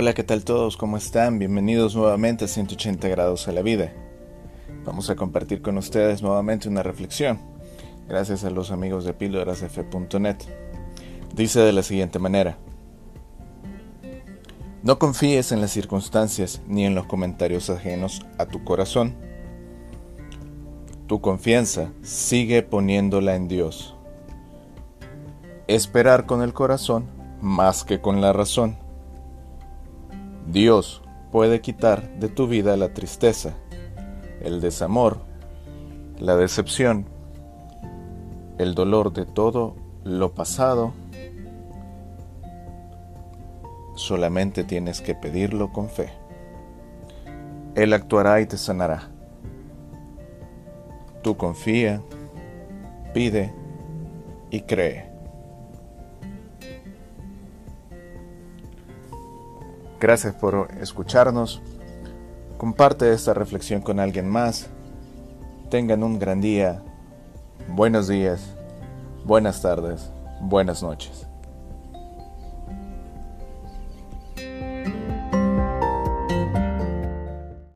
Hola, ¿qué tal todos? ¿Cómo están? Bienvenidos nuevamente a 180 grados a la vida. Vamos a compartir con ustedes nuevamente una reflexión, gracias a los amigos de píldorasf.net. Dice de la siguiente manera, no confíes en las circunstancias ni en los comentarios ajenos a tu corazón. Tu confianza sigue poniéndola en Dios. Esperar con el corazón más que con la razón Dios puede quitar de tu vida la tristeza, el desamor, la decepción, el dolor de todo lo pasado. Solamente tienes que pedirlo con fe. Él actuará y te sanará. Tú confía, pide y cree. Gracias por escucharnos. Comparte esta reflexión con alguien más. Tengan un gran día. Buenos días. Buenas tardes. Buenas noches.